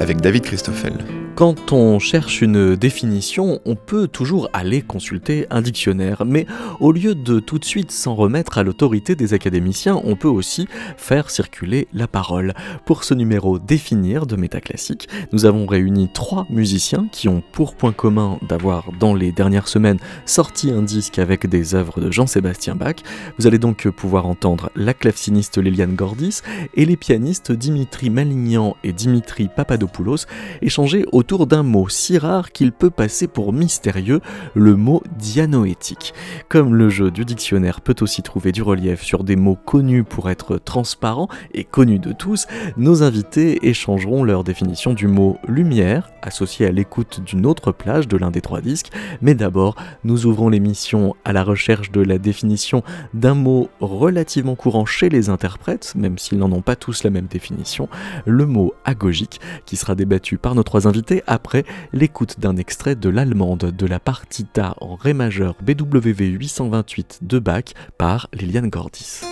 avec David Christoffel. Quand on cherche une définition, on peut toujours aller consulter un dictionnaire, mais au lieu de tout de suite s'en remettre à l'autorité des académiciens, on peut aussi faire circuler la parole. Pour ce numéro Définir de Métaclassique, nous avons réuni trois musiciens qui ont pour point commun d'avoir dans les dernières semaines sorti un disque avec des œuvres de Jean-Sébastien Bach. Vous allez donc pouvoir entendre la claveciniste Liliane Gordis et les pianistes Dimitri Malignan et Dimitri Papadopoulos autour d'un mot si rare qu'il peut passer pour mystérieux, le mot dianoétique. Comme le jeu du dictionnaire peut aussi trouver du relief sur des mots connus pour être transparents et connus de tous, nos invités échangeront leur définition du mot lumière, associé à l'écoute d'une autre plage de l'un des trois disques. Mais d'abord, nous ouvrons l'émission à la recherche de la définition d'un mot relativement courant chez les interprètes, même s'ils n'en ont pas tous la même définition, le mot agogique, qui sera débattu par nos trois invités après l'écoute d'un extrait de l'allemande de la partita en Ré majeur BWV 828 de Bach par Liliane Gordis.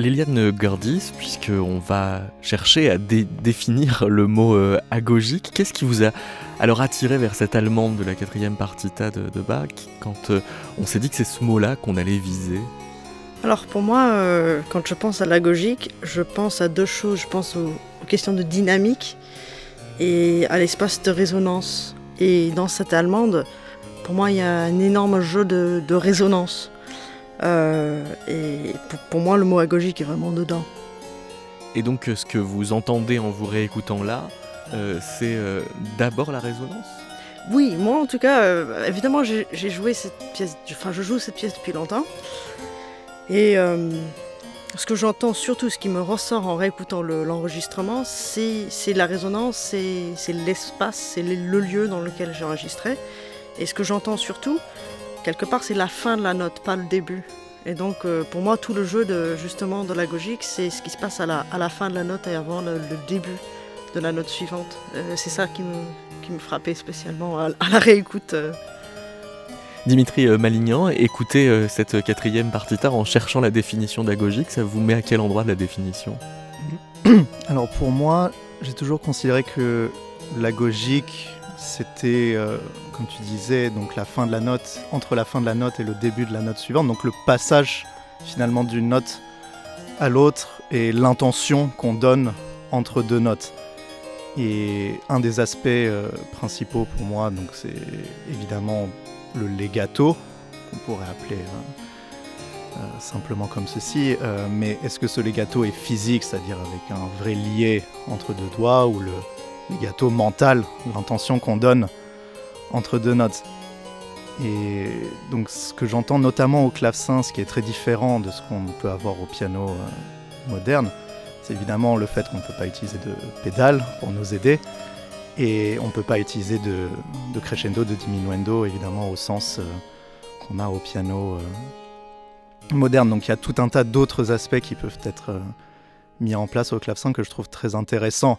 Liliane Gordis, puisqu'on va chercher à définir le mot euh, agogique, qu'est-ce qui vous a alors attiré vers cette allemande de la quatrième partita de, Bach quand euh, on s'est dit que c'est ce mot-là qu'on allait viser? Alors pour moi, euh, quand je pense à l'agogique, je pense à deux choses. Je pense aux, questions de dynamique et à l'espace de résonance. Et dans cette allemande, pour moi, il y a un énorme jeu de résonance. Euh, et pour, moi, le mot agogique est vraiment dedans. Et donc, euh, ce que vous entendez en vous réécoutant là, euh, c'est d'abord la résonance? Oui, moi en tout cas, évidemment, j'ai joué cette pièce, enfin, je joue cette pièce depuis longtemps. Et ce que j'entends surtout, ce qui me ressort en réécoutant l'enregistrement, c'est la résonance, c'est l'espace, c'est le lieu dans lequel j'ai enregistré. Et ce que j'entends surtout, quelque part, c'est la fin de la note, pas le début. Et donc, euh, pour moi, tout le jeu de, justement de la gogique, c'est ce qui se passe à la, à la, fin de la note et avant le, début de la note suivante. Euh, c'est ça qui me, qui me frappait spécialement à, la réécoute. Euh. Dimitri Malignan, écoutez cette quatrième partita en cherchant la définition d'agogique, ça vous met à quel endroit de la définition? Alors pour moi, j'ai toujours considéré que l'agogique, c'était, euh, comme tu disais, donc la fin de la note, entre la fin de la note et le début de la note suivante, donc le passage finalement d'une note à l'autre et l'intention qu'on donne entre deux notes. Et un des aspects euh, principaux pour moi, donc c'est évidemment le legato, qu'on pourrait appeler euh, euh, simplement comme ceci. mais est-ce que ce legato est physique, c'est-à-dire avec un vrai lié entre deux doigts, ou le legato mental, l'intention qu'on donne entre deux notes Et donc ce que j'entends notamment au clavecin, ce qui est très différent de ce qu'on peut avoir au piano moderne, c'est évidemment le fait qu'on ne peut pas utiliser de pédale pour nous aider. Et on ne peut pas utiliser de, crescendo, de diminuendo, évidemment, au sens euh, qu'on a au piano euh, moderne. Donc il y a tout un tas d'autres aspects qui peuvent être euh, mis en place au clavecin que je trouve très intéressants,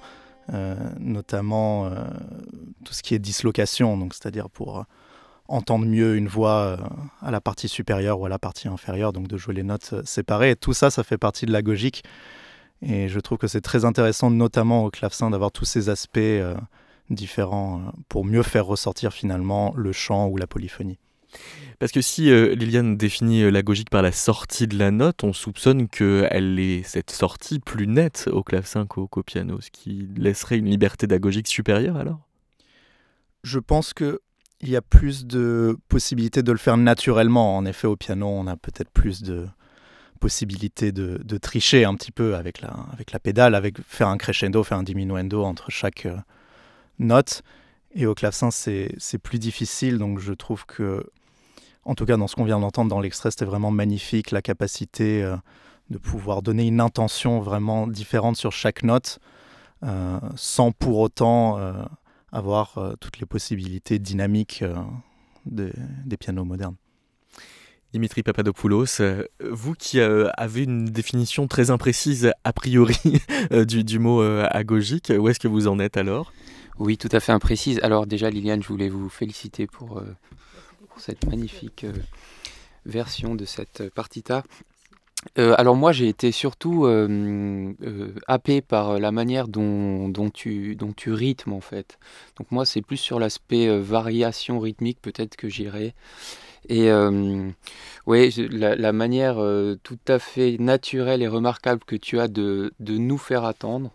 notamment tout ce qui est dislocation, donc c'est-à-dire pour entendre mieux une voix à la partie supérieure ou à la partie inférieure, donc de jouer les notes séparées. Tout ça, ça fait partie de la gogique. Et je trouve que c'est très intéressant, notamment au clavecin, d'avoir tous ces aspects euh, différents euh, pour mieux faire ressortir finalement le chant ou la polyphonie. Parce que si euh, Liliane définit la gogique par la sortie de la note, on soupçonne qu'elle est cette sortie plus nette au clavecin qu'au piano, ce qui laisserait une liberté d'agogique supérieure alors? Je pense qu'il y a plus de possibilités de le faire naturellement. En effet, au piano, on a peut-être plus de, possibilité de, tricher un petit peu avec la, avec la pédale, avec faire un crescendo, faire un diminuendo entre chaque euh, note. Et au clavecin, c'est plus difficile, donc je trouve que, en tout cas dans ce qu'on vient d'entendre dans l'extrait, c'était vraiment magnifique, la capacité euh, de pouvoir donner une intention vraiment différente sur chaque note, euh, sans pour autant avoir toutes les possibilités dynamiques des pianos modernes. Dimitri Papadopoulos, euh, vous qui euh, avez une définition très imprécise a priori euh, du, mot agogique, où est-ce que vous en êtes alors? Oui, tout à fait imprécise. Alors déjà Liliane, je voulais vous féliciter pour, cette magnifique version de cette partita. alors moi j'ai été surtout happé par la manière dont, tu, dont tu rythmes en fait. Donc moi c'est plus sur l'aspect variation rythmique peut-être que j'irai. Et euh, oui, la, manière euh, tout à fait naturelle et remarquable que tu as de, de nous faire attendre,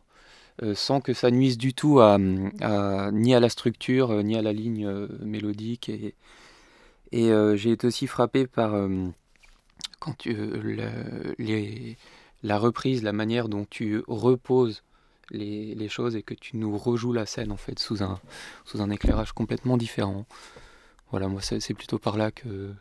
euh, sans que ça nuise du tout à, ni à la structure, ni à la ligne mélodique. Et, et j'ai été aussi frappé par quand tu, la, les, la reprise, la manière dont tu reposes les, les, choses et que tu nous rejoues la scène en fait sous un, sous un éclairage complètement différent. Voilà, moi c'est plutôt par là que...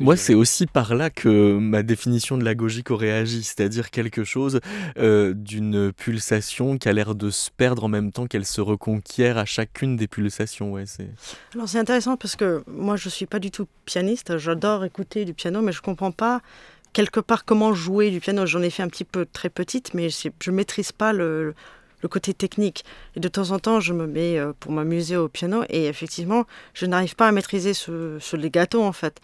moi c'est aussi par là que ma définition de la gogique aurait agi, c'est-à-dire quelque chose euh, d'une pulsation qui a l'air de se perdre en même temps qu'elle se reconquiert à chacune des pulsations. Ouais, Alors c'est intéressant parce que moi je suis pas du tout pianiste, j'adore écouter du piano mais je comprends pas quelque part comment jouer du piano. J'en ai fait un petit peu très petite mais je maîtrise pas le le côté technique. Et de temps en temps, je me mets euh, pour m'amuser au piano et effectivement, je n'arrive pas à maîtriser ce, ce legato en fait.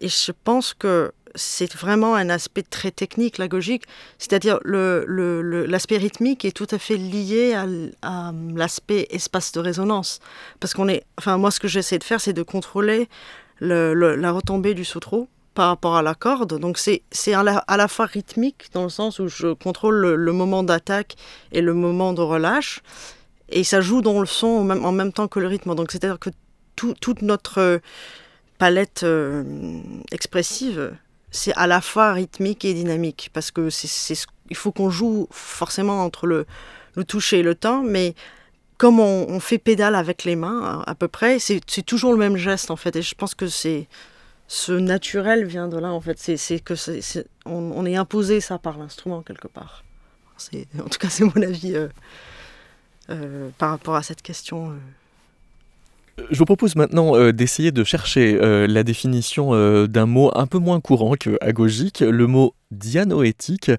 Et je pense que c'est vraiment un aspect très technique, la gogique, c'est-à-dire l'aspect le, le, rythmique est tout à fait lié à, l'aspect espace de résonance. Parce qu'on est, enfin moi ce que j'essaie de faire, c'est de contrôler la retombée du sautreau par rapport à la corde. Donc c'est à la, à la fois rythmique dans le sens où je contrôle le, moment d'attaque et le moment de relâche. Et ça joue dans le son en même, temps que le rythme. Donc c'est-à-dire que toute notre palette euh, expressive, c'est à la fois rythmique et dynamique. Parce que c'est il faut qu'on joue forcément entre le, le toucher et le temps, mais comme on, on, fait pédale avec les mains à peu près, c'est toujours le même geste en fait. Et je pense que c'est ce naturel vient de là en fait. C'est que c'est on, est imposé ça par l'instrument quelque part. En tout cas, c'est mon avis euh, euh, par rapport à cette question. Euh. Je vous propose maintenant euh, d'essayer de chercher euh, la définition euh, d'un mot un peu moins courant que agogique, le mot dianoétique,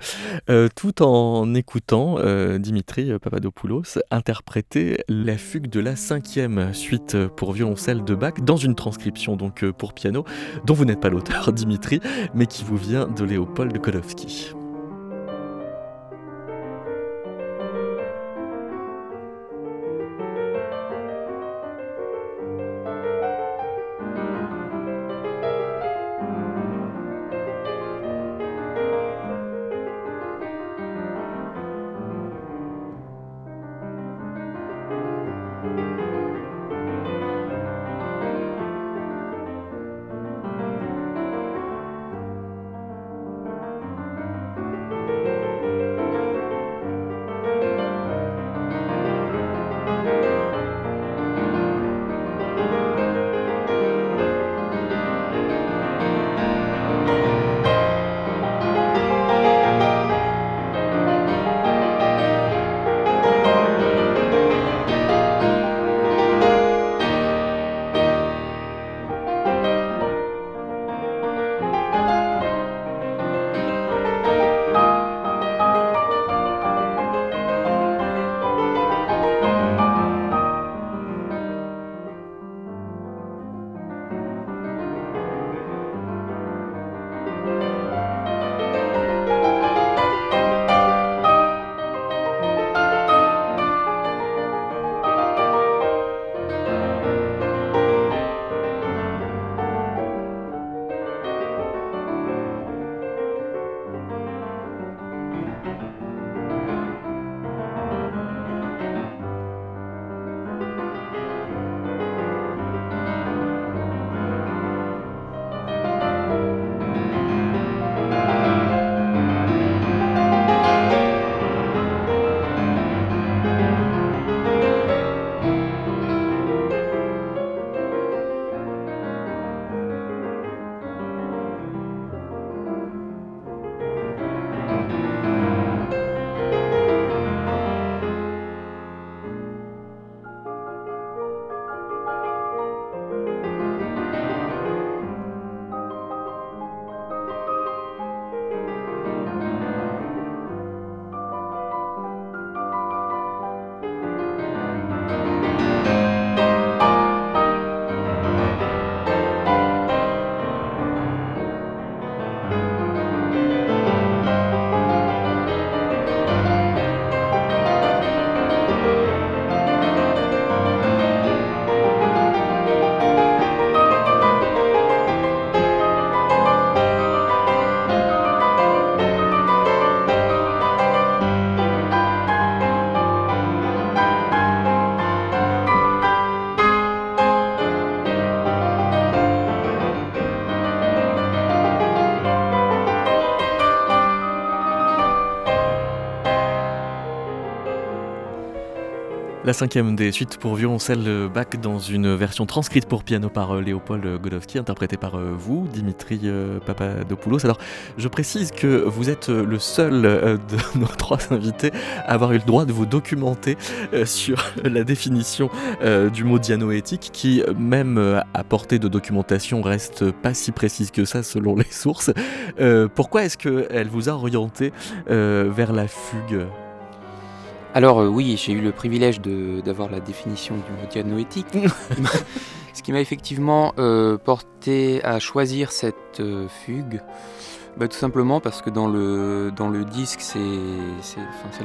tout en écoutant Dimitri Papadopoulos interpréter la fugue de la cinquième suite pour violoncelle de Bach dans une transcription donc pour piano dont vous n'êtes pas l'auteur Dimitri, mais qui vous vient de Léopold Kolowski. La cinquième des suites pour violoncelle Bach dans une version transcrite pour piano par Léopold Godowski, interprétée par vous, Dimitri Papadopoulos. Alors, je précise que vous êtes le seul de nos trois invités à avoir eu le droit de vous documenter sur la définition du mot dianoétique, qui, même à portée de documentation, reste pas si précise que ça selon les sources. pourquoi est-ce qu'elle vous a orienté vers la fugue? Alors euh, oui, j'ai eu le privilège d'avoir la définition du mot dianoétique, ce qui m'a effectivement euh, porté à choisir cette euh, fugue, bah, tout simplement parce que dans le, dans le disque, c'est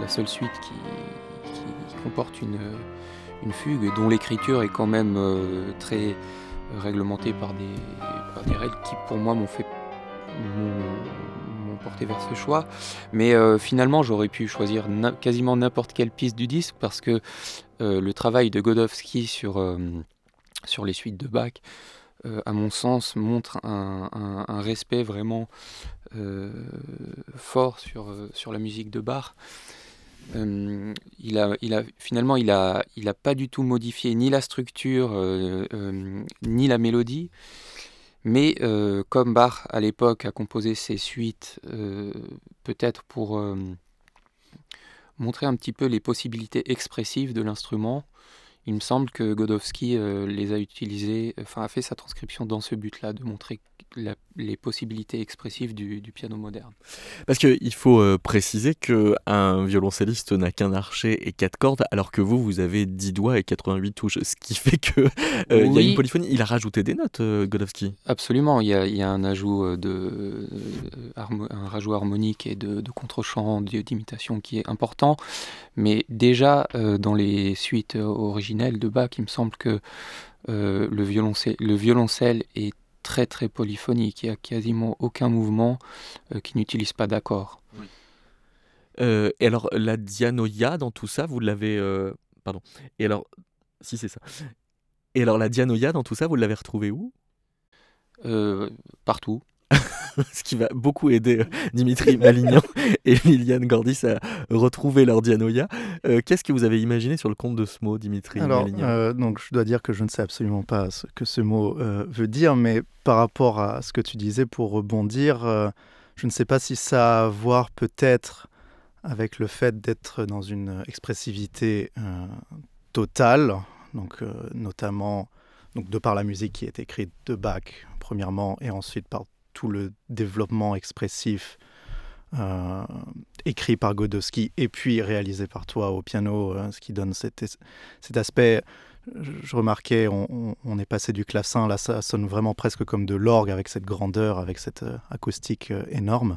la seule suite qui, comporte une, une, fugue, dont l'écriture est quand même très réglementée par des, par des règles qui pour moi m'ont fait porté vers ce choix. Mais euh, finalement, j'aurais pu choisir quasiment n'importe quelle piste du disque parce que euh, le travail de Godowski sur, euh, sur les suites de Bach, à mon sens, montre un, respect vraiment fort sur, sur la musique de Bach. il a, il a, finalement, il n'a il a pas du tout modifié ni la structure ni la mélodie. Mais euh, comme Bach à l'époque a composé ses suites, euh, peut-être pour euh, montrer un petit peu les possibilités expressives de l'instrument, il me semble que Godowski les a utilisés, enfin a fait sa transcription dans ce but-là, de montrer les possibilités expressives du, piano moderne. Parce qu'il faut euh, préciser qu'un violoncelliste n'a qu'un archet et quatre cordes, alors que vous, vous avez 10 doigts et 88 touches, ce qui fait qu'il euh, y a une polyphonie. Il a rajouté des notes, euh, Godowski. Absolument, il y, a, un ajout de un rajout harmonique et de, de contre-champ, d'imitation qui est important, mais déjà dans les suites originelles de Bach, il me semble que le, violoncelle, le violoncelle est très très polyphonique. Il n'y a quasiment aucun mouvement euh, qui n'utilise pas d'accord. Euh, et alors, la dianoïa dans tout ça, vous l'avez. Euh, pardon. Et alors, si c'est ça. Et alors, la dianoïa dans tout ça, vous l'avez retrouvée où? Partout. ce qui va beaucoup aider euh, Dimitri Malignan et Liliane Gordis à retrouver leur Dianoia. Euh, qu'est-ce que vous avez imaginé sur le compte de ce mot, Dimitri Alors, euh, donc, je dois dire que je ne sais absolument pas ce que ce mot veut dire, mais par rapport à ce que tu disais, pour rebondir, je ne sais pas si ça a à voir peut-être avec le fait d'être dans une expressivité totale, donc notamment donc de par la musique qui est écrite de Bach premièrement et ensuite par tout le développement expressif euh, écrit par Godowski et puis réalisé par toi au piano, euh, ce qui donne cet, aspect. Je, remarquais, on, est passé du clavecin, là ça sonne vraiment presque comme de l'orgue avec cette grandeur, avec cette euh, acoustique énorme.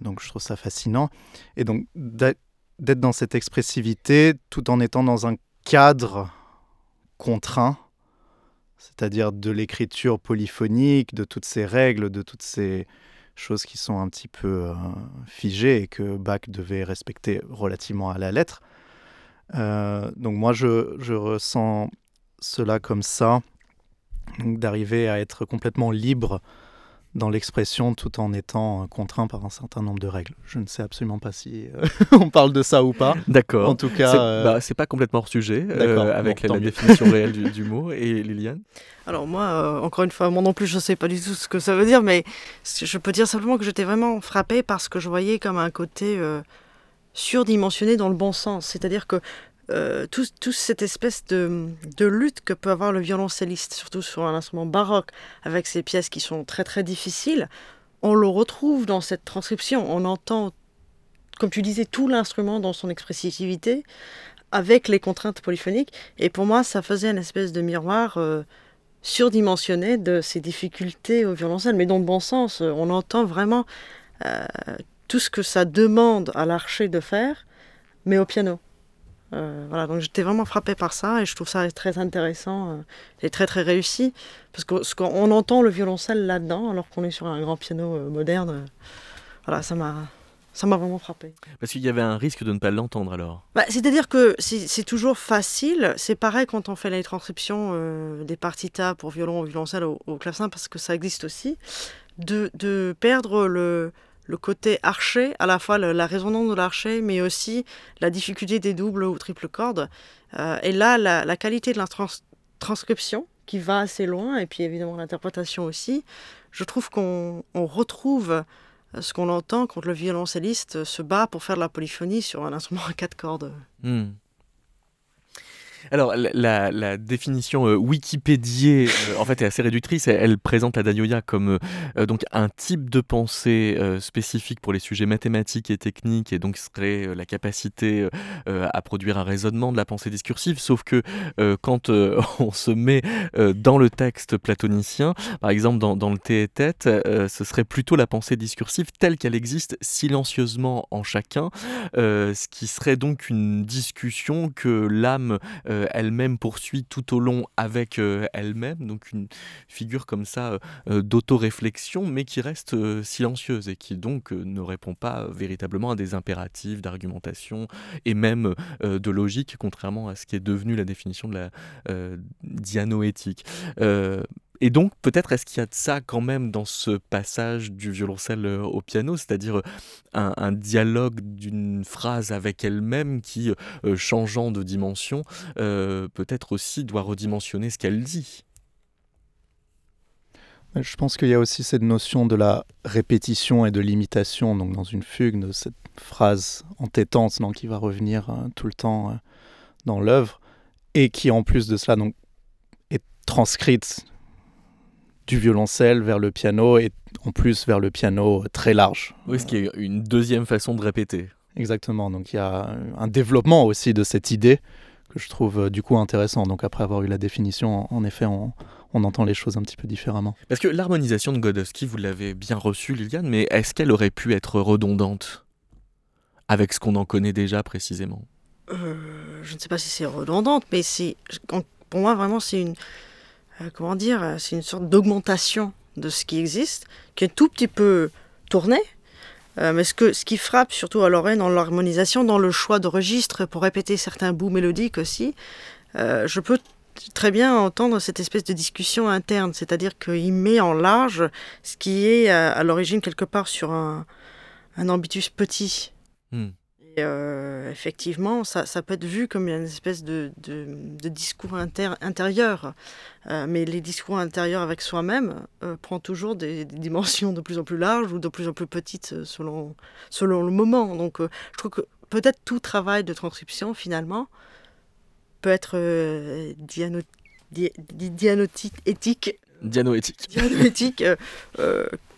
donc je trouve ça fascinant. Et donc d'être dans cette expressivité tout en étant dans un cadre contraint c'est-à-dire de l'écriture polyphonique, de toutes ces règles, de toutes ces choses qui sont un petit peu euh, figées et que Bach devait respecter relativement à la lettre. Euh, donc moi, je, je, ressens cela comme ça, d'arriver à être complètement libre dans l'expression tout en étant contraint par un certain nombre de règles. Je ne sais absolument pas si euh, on parle de ça ou pas. D'accord. En tout cas, c'est, euh, bah, pas complètement hors sujet euh, avec la, définition réelle du, mot. Et Liliane? Alors moi, encore une fois, moi non plus, je ne sais pas du tout ce que ça veut dire, mais je peux dire simplement que j'étais vraiment frappée parce que je voyais comme un côté surdimensionné dans le bon sens. C'est-à-dire que euh, toute cette espèce de, lutte que peut avoir le violoncelliste, surtout sur un instrument baroque, avec ces pièces qui sont très très difficiles, on le retrouve dans cette transcription. On entend, comme tu disais, tout l'instrument dans son expressivité, avec les contraintes polyphoniques. Et pour moi, ça faisait une espèce de miroir euh, surdimensionné de ces difficultés au violoncelle, mais dans le bon sens. On entend vraiment euh, tout ce que ça demande à l'archer de faire, mais au piano. Euh, voilà, donc j'étais vraiment frappée par ça et je trouve ça très intéressant euh, et très très réussi parce qu'on entend le violoncelle là-dedans alors qu'on est sur un grand piano euh, moderne. voilà, ça m'a ça m'a vraiment frappé. Parce qu'il y avait un risque de ne pas l'entendre alors. Bah, C'est-à-dire que c'est toujours facile. C'est pareil quand on fait les transcriptions des partitas pour violon ou violoncelle au, au, clavecin parce que ça existe aussi de, de perdre le le côté archer, à la fois la résonance de l'archer, mais aussi la difficulté des doubles ou triples cordes. Euh, et là, la, qualité de la transcription, qui va assez loin, et puis évidemment l'interprétation aussi, je trouve qu'on retrouve euh, ce qu'on entend quand le violoncelliste se bat pour faire de la polyphonie sur un instrument à quatre cordes. Hmm. Alors, la, définition euh, euh, en fait, est assez réductrice. Elle, présente la Dayoya comme euh, donc un type de pensée spécifique pour les sujets mathématiques et techniques, et donc serait la capacité à produire un raisonnement de la pensée discursive. Sauf que quand on se met dans le texte platonicien, par exemple dans, dans le thé et tête, ce serait plutôt la pensée discursive telle qu'elle existe silencieusement en chacun, ce qui serait donc une discussion que l'âme euh, elle-même poursuit tout au long avec euh, elle-même, donc une figure comme ça euh, d'auto-réflexion, mais qui reste silencieuse et qui donc ne répond pas véritablement à des impératifs d'argumentation et même de logique, contrairement à ce qui est devenu la définition de la dianoéthique. Et donc, peut-être est-ce qu'il y a de ça quand même dans ce passage du violoncelle euh, au piano, c'est-à-dire euh, un, dialogue d'une phrase avec elle-même qui, euh, changeant de dimension, peut-être aussi doit redimensionner ce qu'elle dit. Je pense qu'il y a aussi cette notion de la répétition et de l'imitation, donc dans une fugue, de cette phrase entêtante qui va revenir tout le temps dans l'œuvre, et qui en plus de cela donc, est transcrite du violoncelle vers le piano et en plus vers le piano très large. Oui, ce qui est une deuxième façon de répéter. Exactement, donc il y a un développement aussi de cette idée que je trouve euh, du coup intéressant. Donc après avoir eu la définition, en effet, on, entend les choses un petit peu différemment. Parce que l'harmonisation de Godowski, vous l'avez bien reçue, Liliane, mais est-ce qu'elle aurait pu être redondante avec ce qu'on en connaît déjà précisément? Euh, Je ne sais pas si c'est redondante, mais c'est pour moi vraiment c'est une euh, comment dire, euh, c'est une sorte d'augmentation de ce qui existe, qui est tout petit peu tourné. Euh, mais ce, que, ce qui frappe surtout à l'oreille dans l'harmonisation, dans le choix de registre pour répéter certains bouts mélodiques aussi, je peux très bien entendre cette espèce de discussion interne, c'est-à-dire qu'il met en large ce qui est à, l'origine quelque part sur un, un ambitus petit. Hmm. Euh, effectivement, ça, peut être vu comme une espèce de, discours intérieur. Euh, mais les discours intérieurs avec soi-même euh, prend toujours des, dimensions de plus en plus larges ou de plus en plus petites selon, selon le moment. Donc je trouve que peut-être tout travail de transcription, finalement, peut être dianotique, éthique. Dianoéthique.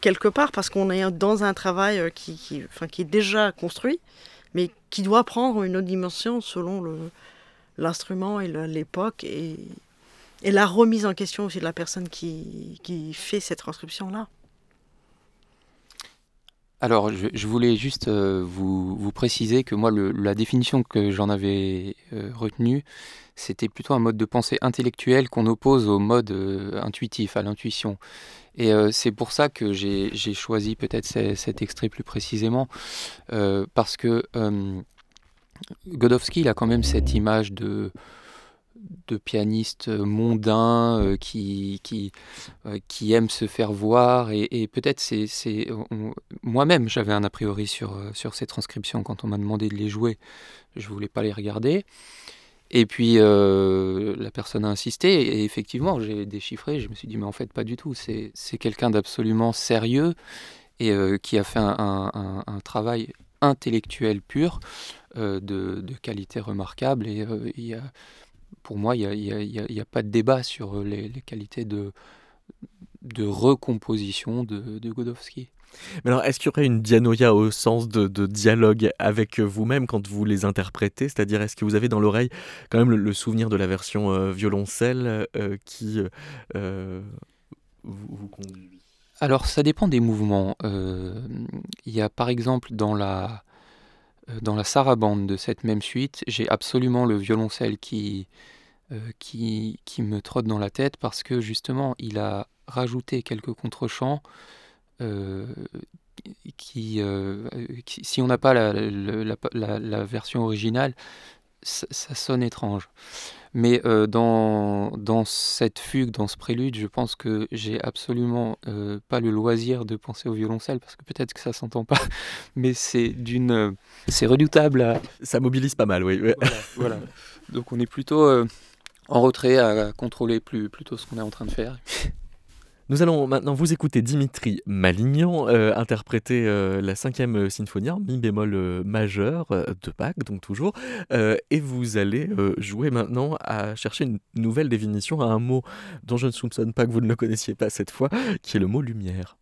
quelque part, parce qu'on est dans un travail qui, qui, qui est déjà construit mais qui doit prendre une autre dimension selon l'instrument et l'époque et, et, la remise en question aussi de la personne qui, qui fait cette transcription-là. Alors, je, voulais juste euh, vous, préciser que moi, la définition que j'en avais euh, retenue, c'était plutôt un mode de pensée intellectuel qu'on oppose au mode euh, intuitif, à l'intuition. Et c'est pour ça que j'ai choisi peut-être cet extrait plus précisément, parce que Godowski, a quand même cette image de, de pianiste mondain qui, qui, qui, aime se faire voir. Et, peut-être c'est... Moi-même, j'avais un a priori sur, sur ces transcriptions quand on m'a demandé de les jouer. Je voulais pas les regarder. Et puis euh, la personne a insisté et effectivement j'ai déchiffré, je me suis dit mais en fait pas du tout, c'est quelqu'un d'absolument sérieux et euh, qui a fait un, travail intellectuel pur euh, de, qualité remarquable et il pour moi il n'y a, pas de débat sur les, qualités de, de recomposition de, de Godowski. Mais alors, est-ce qu'il y aurait une dianoïa au sens de, dialogue avec vous-même quand vous les interprétez? C'est-à-dire, est-ce que vous avez dans l'oreille quand même le, souvenir de la version euh, violoncelle euh, qui euh, vous, conduit? Alors, ça dépend des mouvements. Il y a par exemple dans la, dans la sarabande de cette même suite, j'ai absolument le violoncelle qui, qui, qui me trotte dans la tête parce que justement, il a rajouté quelques contrechants euh, qui, euh, qui, si on n'a pas la, version originale, ça, sonne étrange. Mais euh, dans, dans cette fugue, dans ce prélude, je pense que j'ai absolument euh, pas le loisir de penser au violoncelle, parce que peut-être que ça s'entend pas, mais c'est d'une, c'est redoutable. Ça mobilise pas mal, oui. Voilà, Donc on est plutôt euh, en retrait à contrôler plus, plutôt ce qu'on est en train de faire. Nous allons maintenant vous écouter Dimitri Malignan euh, interpréter euh, la cinquième euh, symphonie en mi bémol majeur de Bach, donc toujours, et vous allez jouer maintenant à chercher une nouvelle définition à un mot dont je ne soupçonne pas que vous ne le connaissiez pas cette fois, qui est le mot lumière.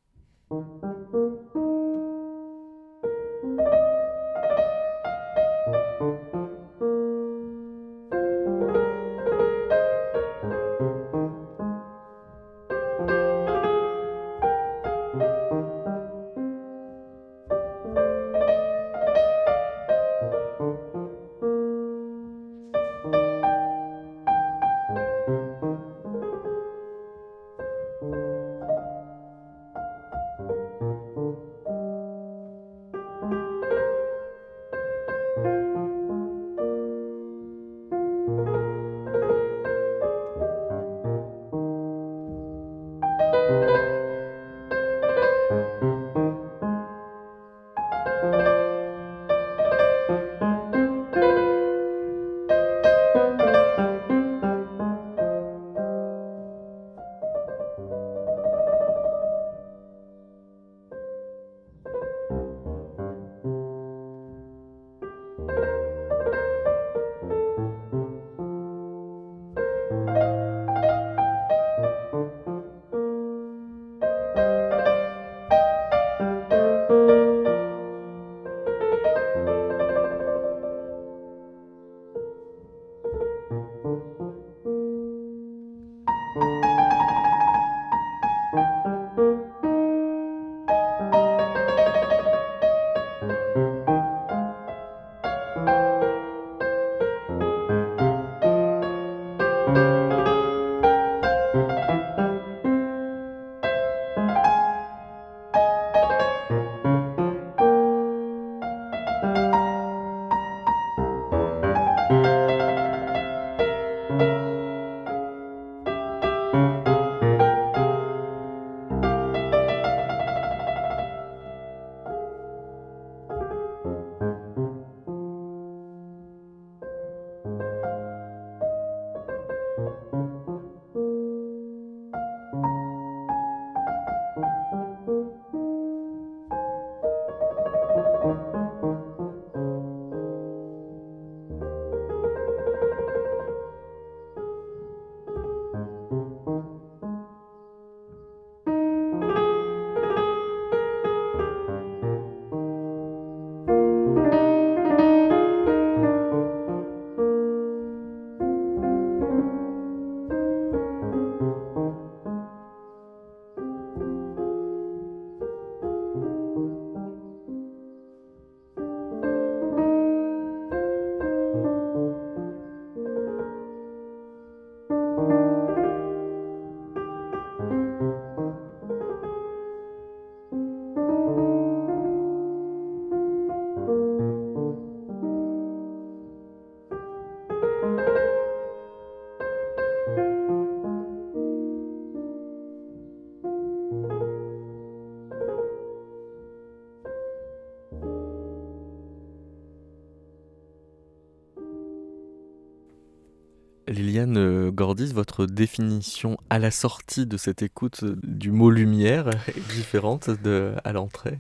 Liliane euh, Gordis, votre définition à la sortie de cette écoute euh, du mot lumière est différente de, à l'entrée?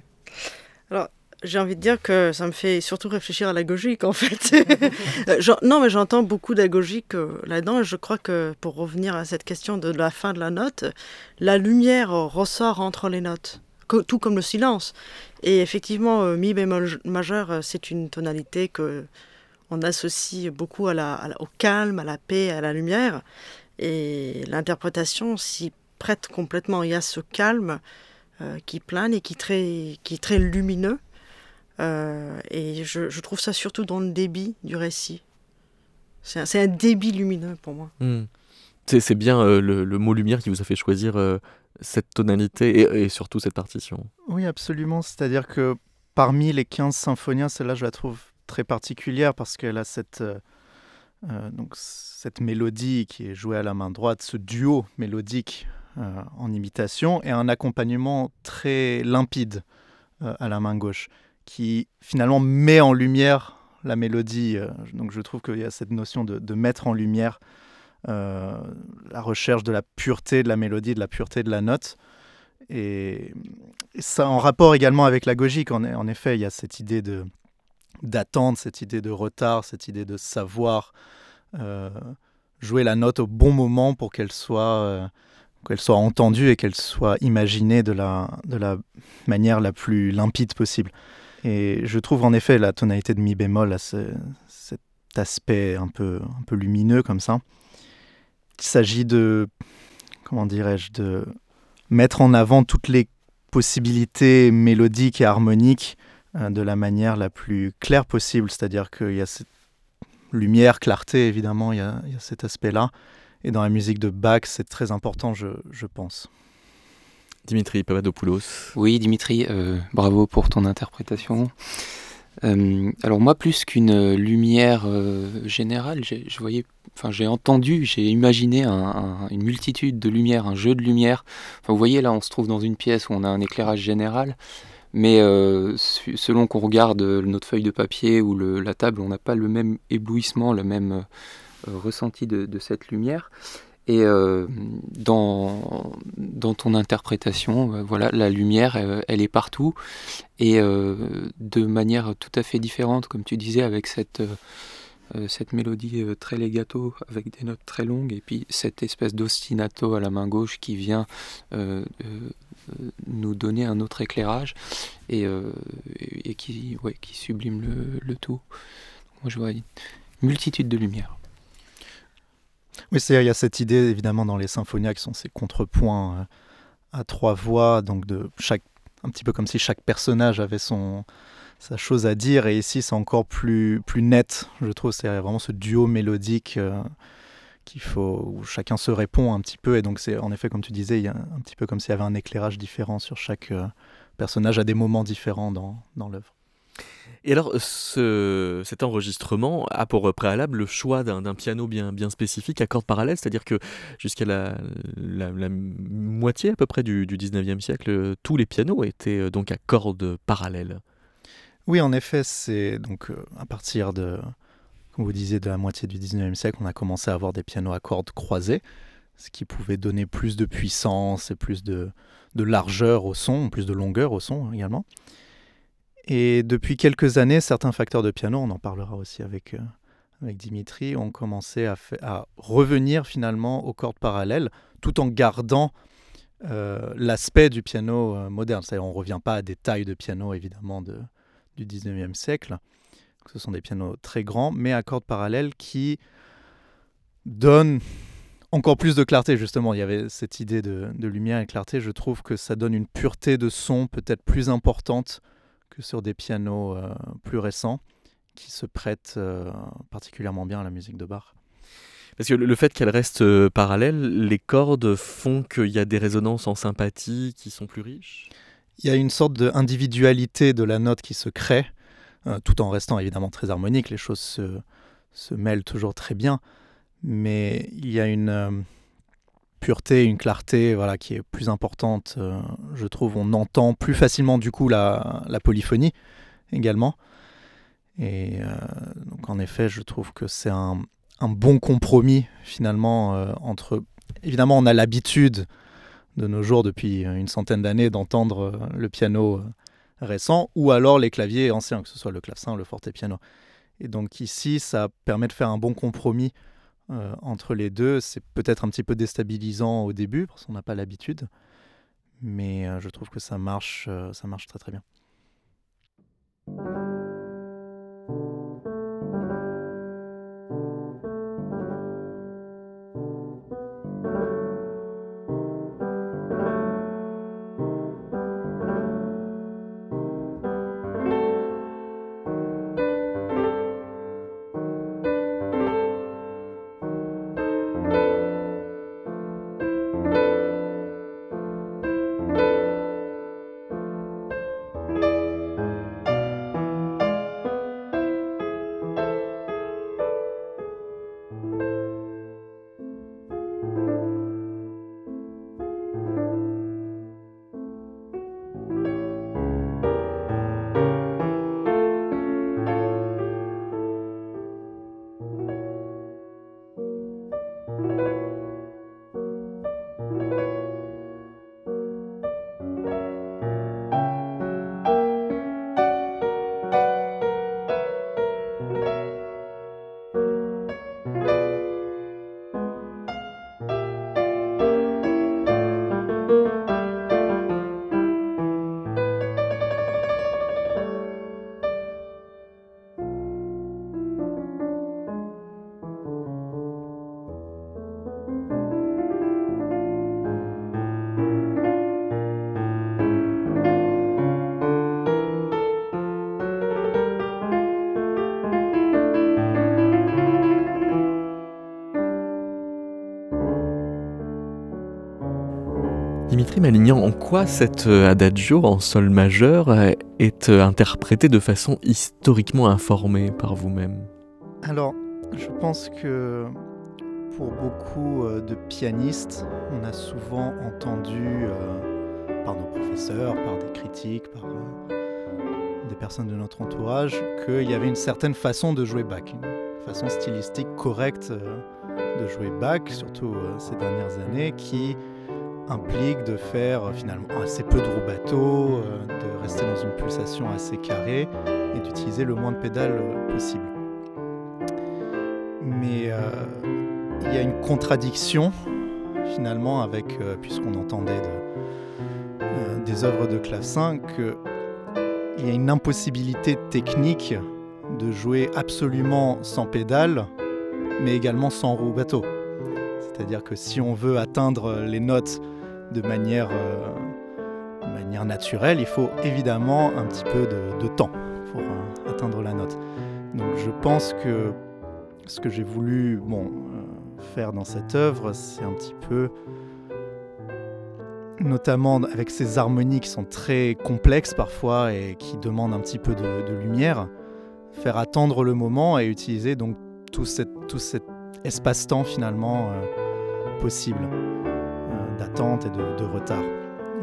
Alors, j'ai envie de dire que ça me fait surtout réfléchir à la gogique, en fait. Euh, non, mais j'entends beaucoup d'agogique là-dedans, et je crois que pour revenir à cette question de la fin de la note, la lumière ressort entre les notes, tout comme le silence. Et effectivement, mi bémol majeur, c'est une tonalité que on associe beaucoup à la, au calme, à la paix, à la lumière. Et l'interprétation s'y prête complètement. Il y a ce calme euh, qui plane et qui est très, qui est très lumineux. Euh, et je, trouve ça surtout dans le débit du récit. C'est un, un, débit lumineux pour moi. Hmm. C'est bien euh, le, mot lumière qui vous a fait choisir cette tonalité et, et, surtout cette partition. Oui, absolument. C'est-à-dire que parmi les 15 symphonies, celle-là, je la trouve très particulière parce qu'elle a cette, euh, donc cette mélodie qui est jouée à la main droite, ce duo mélodique en imitation, et un accompagnement très limpide à la main gauche, qui finalement met en lumière la mélodie. donc je trouve qu'il y a cette notion de, mettre en lumière la recherche de la pureté de la mélodie, de la pureté de la note. Et, ça en rapport également avec la gogique, en effet, il y a cette idée de d'attente, cette idée de retard, cette idée de savoir euh, jouer la note au bon moment pour qu'elle soit, euh, qu'elle soit entendue et qu'elle soit imaginée de la, de la manière la plus limpide possible. Et je trouve en effet la tonalité de mi bémol à cet aspect un peu, un peu lumineux comme ça. Il s'agit de, comment dirais-je, de mettre en avant toutes les possibilités mélodiques et harmoniques de la manière la plus claire possible. C'est-à-dire qu'il y a cette lumière, clarté, évidemment, il y a, cet aspect-là. Et dans la musique de Bach, c'est très important, je, pense. Dimitri Papadopoulos. Oui, Dimitri, euh, bravo pour ton interprétation. Euh, alors moi, plus qu'une lumière générale, je voyais enfin j'ai entendu, j'ai imaginé une multitude de lumières, un jeu de lumières. Enfin, vous voyez là, on se trouve dans une pièce où on a un éclairage général, mais euh, selon qu'on regarde notre feuille de papier ou la table, on n'a pas le même éblouissement, le même euh, ressenti de, cette lumière. Et euh, dans, ton interprétation, voilà, la lumière, elle est partout et de manière tout à fait différente, comme tu disais, avec cette euh, mélodie euh, très legato avec des notes très longues et puis cette espèce d'ostinato à la main gauche qui vient euh, nous donner un autre éclairage et, et qui, sublime le, tout. Moi je vois une multitude de lumières. Oui, il y a cette idée évidemment dans les symphonies qui sont ces contrepoints à trois voix, donc de chaque, un petit peu comme si chaque personnage avait son, sa chose à dire. Et ici, c'est encore plus, plus net, je trouve. C'est vraiment ce duo mélodique euh, qu'il faut, où chacun se répond un petit peu. Et donc, c'est en effet, comme tu disais, il y a un petit peu comme s'il y avait un éclairage différent sur chaque euh, personnage à des moments différents dans, dans l'œuvre. Et alors, ce, cet enregistrement a pour préalable le choix d'un piano bien, bien spécifique à cordes parallèles, c'est-à-dire que jusqu'à la, la, moitié à peu près du, du 19e siècle, tous les pianos étaient euh, donc à cordes parallèles. Oui, en effet, c'est donc euh, à partir de, comme vous disiez, de la moitié du 19e siècle, on a commencé à avoir des pianos à cordes croisées, ce qui pouvait donner plus de puissance et plus de, largeur au son, plus de longueur au son également. Et depuis quelques années, certains facteurs de piano, on en parlera aussi avec, euh, avec Dimitri, ont commencé à, revenir finalement aux cordes parallèles, tout en gardant euh, l'aspect du piano moderne. C'est-à-dire, on ne revient pas à des tailles de piano, évidemment, de, du 19e siècle. Ce sont des pianos très grands, mais à cordes parallèles qui donnent encore plus de clarté, justement. Il y avait cette idée de, lumière et clarté. Je trouve que ça donne une pureté de son peut-être plus importante que sur des pianos euh, plus récents qui se prêtent euh, particulièrement bien à la musique de Bach. Parce que le fait qu'elles restent euh, parallèles, les cordes font qu'il y a des résonances en sympathie qui sont plus riches? Il y a une sorte d'individualité de la note qui se crée, tout en restant évidemment très harmonique. Les choses se, se, mêlent toujours très bien, mais il y a une euh, pureté, une clarté voilà, qui est plus importante. Euh, je trouve on entend plus facilement du coup la, la polyphonie également. Et donc en effet, je trouve que c'est un, un, bon compromis finalement entre... Évidemment, on a l'habitude de nos jours depuis une centaine d'années d'entendre euh, le piano euh, récent ou alors les claviers anciens, que ce soit le clavecin, le fortepiano. Et donc ici, ça permet de faire un bon compromis euh, entre les deux. C'est peut-être un petit peu déstabilisant au début parce qu'on n'a pas l'habitude, mais je trouve que ça marche, ça marche très très bien. Dimitri Malignan, en quoi cet adagio en sol majeur est interprété de façon historiquement informée par vous-même? Alors, je pense que pour beaucoup de pianistes, on a souvent entendu par nos professeurs, par des critiques, par des personnes de notre entourage, qu'il y avait une certaine façon de jouer Bach, une façon stylistique correcte de jouer Bach, surtout ces dernières années, qui implique de faire euh, finalement assez peu de rubato, euh, de rester dans une pulsation assez carrée et d'utiliser le moins de pédales euh, possible. Mais il y a une contradiction finalement avec, puisqu'on entendait des œuvres de clavecin, qu'il y a une impossibilité technique de jouer absolument sans pédales, mais également sans rubato. C'est-à-dire que si on veut atteindre les notes de manière, euh, de manière naturelle, il faut évidemment un petit peu de, temps pour euh, atteindre la note. Donc je pense que ce que j'ai voulu euh, faire dans cette œuvre, c'est un petit peu, notamment avec ces harmonies qui sont très complexes parfois et qui demandent un petit peu de, lumière, faire attendre le moment et utiliser donc tout cet espace-temps finalement possible d'attente et de, retard.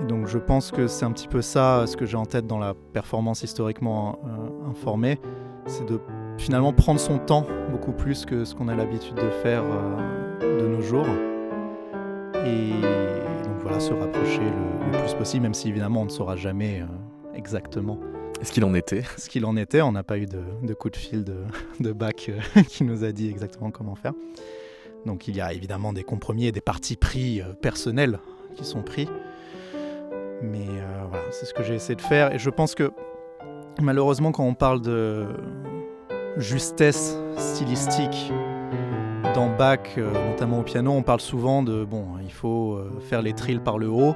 Et donc je pense que c'est un petit peu ça ce que j'ai en tête dans la performance historiquement euh, informée, c'est de finalement prendre son temps beaucoup plus que ce qu'on a l'habitude de faire euh, de nos jours. Et donc voilà, se rapprocher le, plus possible, même si évidemment on ne saura jamais euh, exactement. Ce qu'il en était. Ce qu'il en était, on n'a pas eu de, coup de fil de, de bac qui nous a dit exactement comment faire. Donc il y a évidemment des compromis et des partis pris euh, personnels qui sont pris. Mais euh, voilà, c'est ce que j'ai essayé de faire. Et je pense que malheureusement quand on parle de justesse stylistique dans Bach, euh, notamment au piano, on parle souvent de bon, il faut faire les trills par le haut.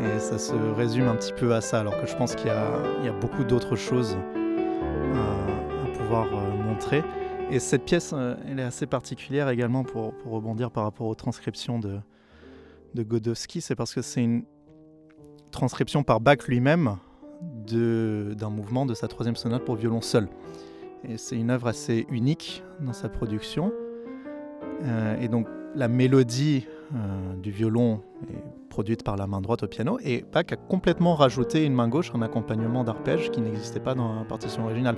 Et ça se résume un petit peu à ça, alors que je pense qu'il y, a beaucoup d'autres choses à pouvoir montrer. Et cette pièce, euh, elle est assez particulière également pour, rebondir par rapport aux transcriptions de, de Godowski. C'est parce que c'est une transcription par Bach lui-même d'un mouvement de sa troisième sonate pour violon seul. Et c'est une œuvre assez unique dans sa production. Euh, et donc la mélodie euh, du violon est produite par la main droite au piano et Bach a complètement rajouté une main gauche en accompagnement d'arpège qui n'existait pas dans la partition originale.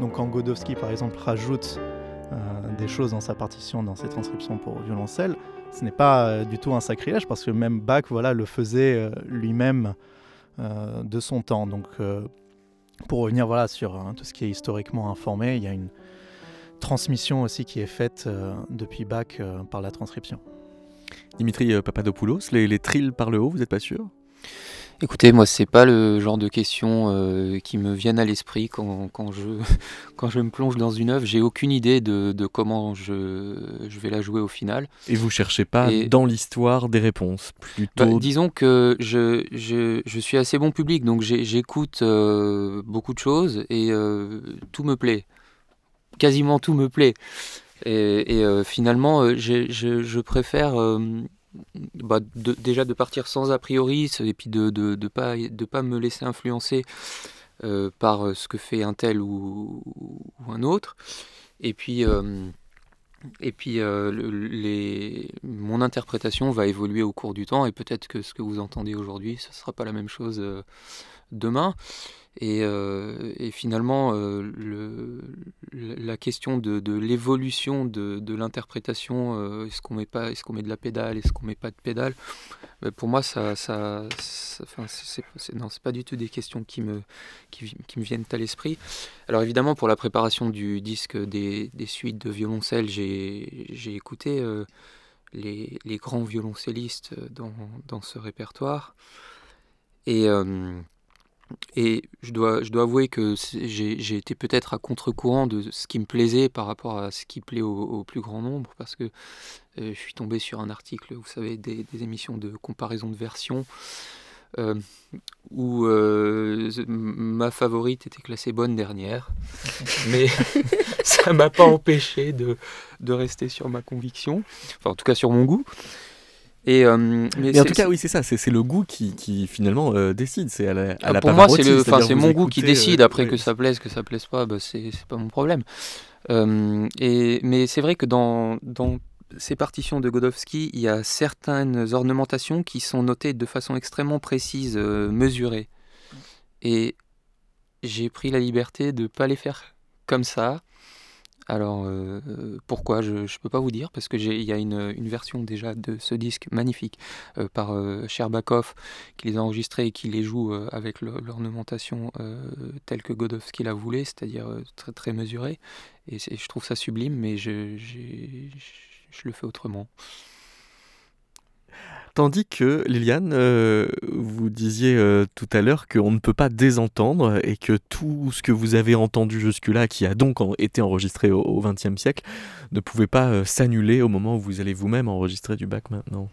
Donc quand Godowski par exemple rajoute euh, des choses dans sa partition, dans ses transcriptions pour violoncelle, ce n'est pas euh, du tout un sacrilège parce que même Bach voilà, le faisait lui-même de son temps. Donc pour revenir voilà, sur hein, tout ce qui est historiquement informé, il y a une transmission aussi qui est faite depuis Bach par la transcription. Dimitri euh, Papadopoulos, les, les trills par le haut, vous n'êtes pas sûr? Écoutez, moi, c'est pas le genre de questions euh, qui me viennent à l'esprit quand, quand, je, quand je me plonge dans une œuvre. J'ai aucune idée de, de comment je, je, vais la jouer au final. Et vous cherchez pas dans l'histoire des réponses plutôt bah, Disons que je, je, je, suis assez bon public, donc j'écoute euh, beaucoup de choses et tout me plaît. Quasiment tout me plaît. Et, euh, finalement, euh, je, préfère euh, bah, déjà de partir sans a priori et puis de ne de, pas, de pas me laisser influencer par ce que fait un tel ou, un autre. Et puis, mon interprétation va évoluer au cours du temps et peut-être que ce que vous entendez aujourd'hui, ce ne sera pas la même chose demain. Euh, et, finalement, euh, la question de, l'évolution de, l'interprétation, euh, est-ce qu'on met est-ce met de la pédale, est-ce qu'on met pas de pédale, ben, pour moi, ça, ça, non, pas du tout des questions qui me, viennent à l'esprit. Alors évidemment, pour la préparation du disque des, suites de violoncelle, j'ai, écouté les, grands violoncellistes dans ce répertoire. Et et je dois, je dois avouer que j'ai été peut-être à contre-courant de ce qui me plaisait par rapport à ce qui plaît au, plus grand nombre, parce que euh, je suis tombé sur un article, vous savez, des, émissions de comparaison de versions, euh, où euh, ma favorite était classée bonne dernière. Mais ça m'a pas empêché de, de, rester sur ma conviction, enfin en tout cas sur mon goût. Et, euh, mais, en tout cas, oui, c'est ça. C'est le goût qui, qui finalement euh, décide. C'est à la, à la Pour moi, c'est mon goût qui décide. Après que ça plaise, que ça plaise pas, bah, c'est pas mon problème. et, mais c'est vrai que dans, dans ces partitions de Godowski, il y a certaines ornementations qui sont notées de façon extrêmement précise, mesurée. Et j'ai pris la liberté de ne pas les faire comme ça. Alors euh, pourquoi je ne peux pas vous dire parce que il y a une, version déjà de ce disque magnifique euh, par euh, Sherbakov qui les a enregistrés et qui les joue avec l'ornementation telle que Godowski la voulait, c'est-à-dire très très mesurée. Et, je trouve ça sublime, mais je, je le fais autrement. Tandis que, Liliane, euh, vous disiez euh, tout à l'heure qu'on ne peut pas désentendre et que tout ce que vous avez entendu jusque-là, qui a donc été enregistré au XXe siècle, ne pouvait pas euh, s'annuler au moment où vous allez vous-même enregistrer du bac maintenant.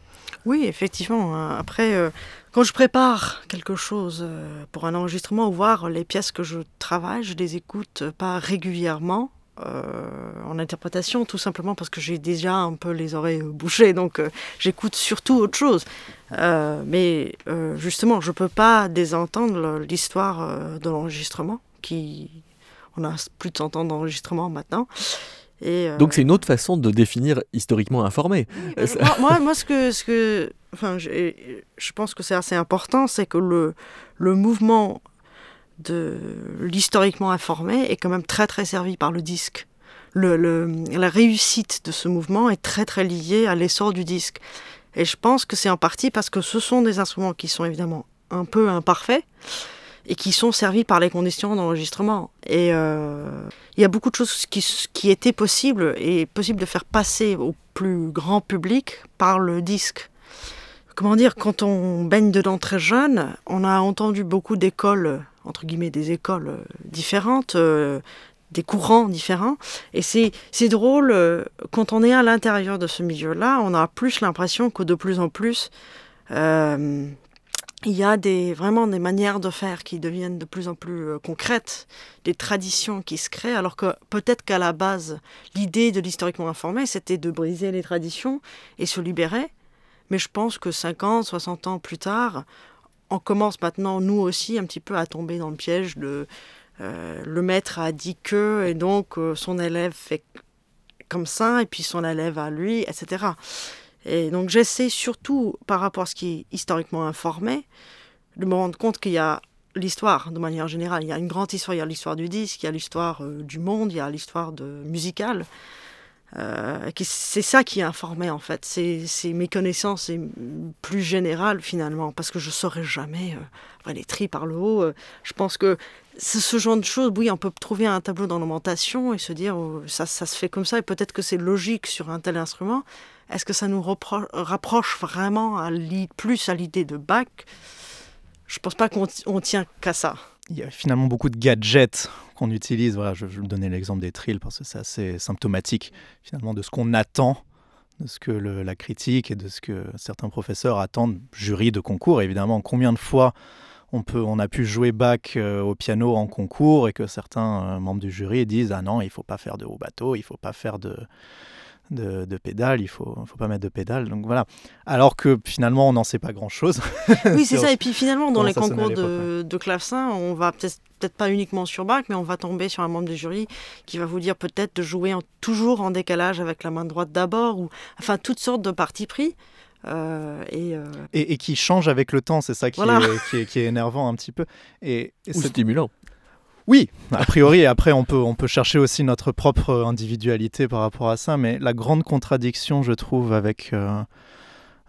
Oui, effectivement. Hein. Après, quand je prépare quelque chose pour un enregistrement, ou voir les pièces que je travaille, je les écoute pas régulièrement en interprétation, tout simplement parce que j'ai déjà un peu les oreilles bouchées, donc euh, j'écoute surtout autre chose. Euh, mais justement, je ne peux pas désentendre l'histoire de l'enregistrement, qui on a plus de 100 ans d'enregistrement maintenant. Et Donc c'est une autre façon de définir historiquement informé. moi, moi, ce que, ce que, enfin, je pense que c'est assez important, c'est que le, le mouvement de l'historiquement informé est quand même très très servi par le disque. La réussite de ce mouvement est très très liée à l'essor du disque. Et je pense que c'est en partie parce que ce sont des instruments qui sont évidemment un peu imparfaits et qui sont servis par les conditions d'enregistrement. Et euh, il y a beaucoup de choses qui, qui étaient possibles et possibles de faire passer au plus grand public par le disque. Comment dire, quand on baigne dedans très jeune, on a entendu beaucoup d'écoles entre guillemets, des écoles euh, différentes, euh, des courants différents. Et c'est, drôle, euh, quand on est à l'intérieur de ce milieu-là, on a plus l'impression que de plus en plus, il y a des, vraiment des manières de faire qui deviennent de plus en plus concrètes, des traditions qui se créent, alors que peut-être qu'à la base, l'idée de l'historiquement informé, c'était de briser les traditions et se libérer. Mais je pense que 50, 60 ans plus tard, on commence maintenant, nous aussi, un petit peu à tomber dans le piège de euh, le maître a dit que, et donc euh, son élève fait comme ça, et puis son élève à lui, etc. Et donc j'essaie surtout, par rapport à ce qui est historiquement informé, de me rendre compte qu'il y a l'histoire de manière générale. Il y a une grande histoire, il y a l'histoire du disque, il y a l'histoire euh, du monde, il y a l'histoire musicale. Euh, c'est ça qui informé en fait, c'est mes connaissances plus générales finalement, parce que je saurais jamais euh, les tri par le haut. Euh, je pense que ce genre de choses, oui, on peut trouver un tableau d'ornementation et se dire oh, ça, se fait comme ça et peut-être que c'est logique sur un tel instrument. Est-ce que ça nous rapproche vraiment plus à l'idée de Bach? Je pense pas qu'on tient qu'à ça il y a finalement beaucoup de gadgets qu'on utilise. Voilà, je, vais donner l'exemple des trills parce que c'est assez symptomatique finalement de ce qu'on attend, de ce que la critique et de ce que certains professeurs attendent, jury de concours évidemment. Combien de fois on, peut, on a pu jouer bac euh, au piano en concours et que certains euh, membres du jury disent Ah non, il faut pas faire de haut bateau, il faut pas faire de, de, de pédales, il faut, faut pas mettre de pédales. Donc voilà. Alors que finalement, on n'en sait pas grand-chose. Oui, c'est ça. Et puis finalement, dans les concours de, de, clavecin, on va peut-être peut-être pas uniquement sur bac, mais on va tomber sur un membre du jury qui va vous dire peut-être de jouer toujours en décalage avec la main droite d'abord, ou enfin toutes sortes de parties pris. Euh, euh, et, et, qui change avec le temps, c'est ça qui, est, qui, est, énervant un petit peu. Et, Ou stimulant. Oui, a priori, et après on peut, on peut chercher aussi notre propre individualité par rapport à ça, mais la grande contradiction, je trouve, avec, euh,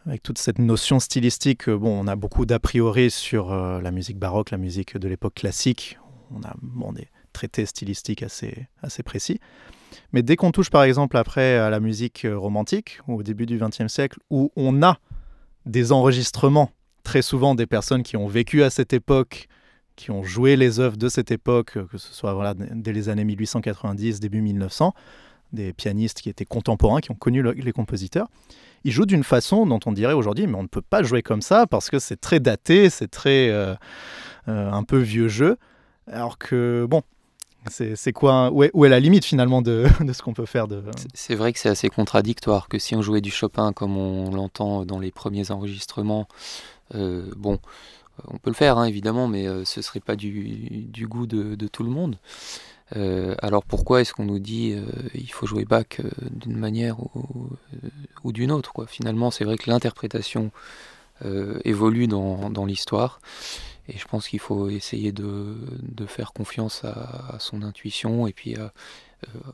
avec toute cette notion stylistique, euh, bon, on a beaucoup d'a priori sur euh, la musique baroque, la musique de l'époque classique, on a bon, des traités stylistiques assez, assez précis, mais dès qu'on touche par exemple après à la musique romantique, au début du XXe siècle, où on a des enregistrements, très souvent des personnes qui ont vécu à cette époque, qui ont joué les œuvres de cette époque, que ce soit voilà, dès les années 1890, début 1900, des pianistes qui étaient contemporains, qui ont connu les compositeurs, ils jouent d'une façon dont on dirait aujourd'hui, mais on ne peut pas jouer comme ça parce que c'est très daté, c'est très euh, euh, un peu vieux jeu. Alors que, bon, C'est quoi où est, la limite finalement de, ce qu'on peut faire. C'est vrai que c'est assez contradictoire que si on jouait du Chopin comme on l'entend dans les premiers enregistrements, euh, bon, on peut le faire hein, évidemment, mais euh, ce serait pas du, du goût de, de, tout le monde. Euh, alors pourquoi est-ce qu'on nous dit euh, il faut jouer Bach euh, d'une manière ou, ou d'une autre quoi? Finalement, c'est vrai que l'interprétation évolue dans, dans l'histoire. Et je pense qu'il faut essayer de, faire confiance à, son intuition et puis